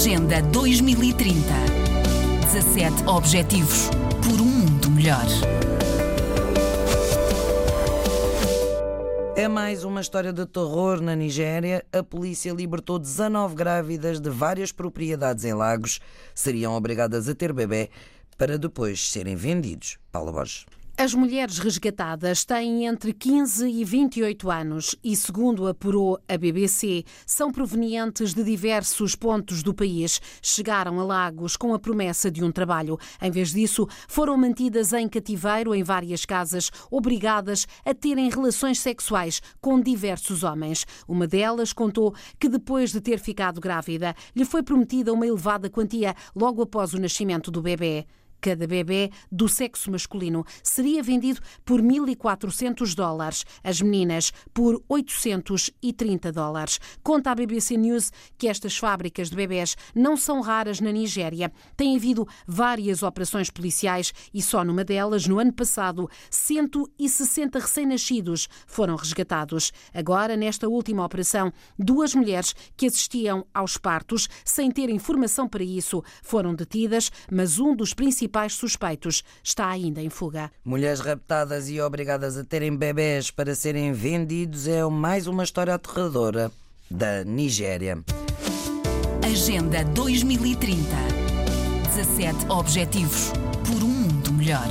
Agenda 2030. 17 Objetivos por um mundo melhor. É mais uma história de terror na Nigéria. A polícia libertou 19 grávidas de várias propriedades em Lagos. Seriam obrigadas a ter bebê para depois serem vendidos. Paulo Borges. As mulheres resgatadas têm entre 15 e 28 anos e, segundo apurou a BBC, são provenientes de diversos pontos do país. Chegaram a Lagos com a promessa de um trabalho. Em vez disso, foram mantidas em cativeiro em várias casas, obrigadas a terem relações sexuais com diversos homens. Uma delas contou que, depois de ter ficado grávida, lhe foi prometida uma elevada quantia logo após o nascimento do bebê. Cada bebê do sexo masculino seria vendido por 1.400 dólares, as meninas por 830 dólares. Conta a BBC News que estas fábricas de bebés não são raras na Nigéria. Tem havido várias operações policiais e só numa delas, no ano passado, 160 recém-nascidos foram resgatados. Agora, nesta última operação, duas mulheres que assistiam aos partos sem ter informação para isso foram detidas, mas um dos principais principais suspeitos está ainda em fuga. Mulheres raptadas e obrigadas a terem bebés para serem vendidos é mais uma história aterradora da Nigéria. Agenda 2030. 17 Objetivos por um mundo melhor.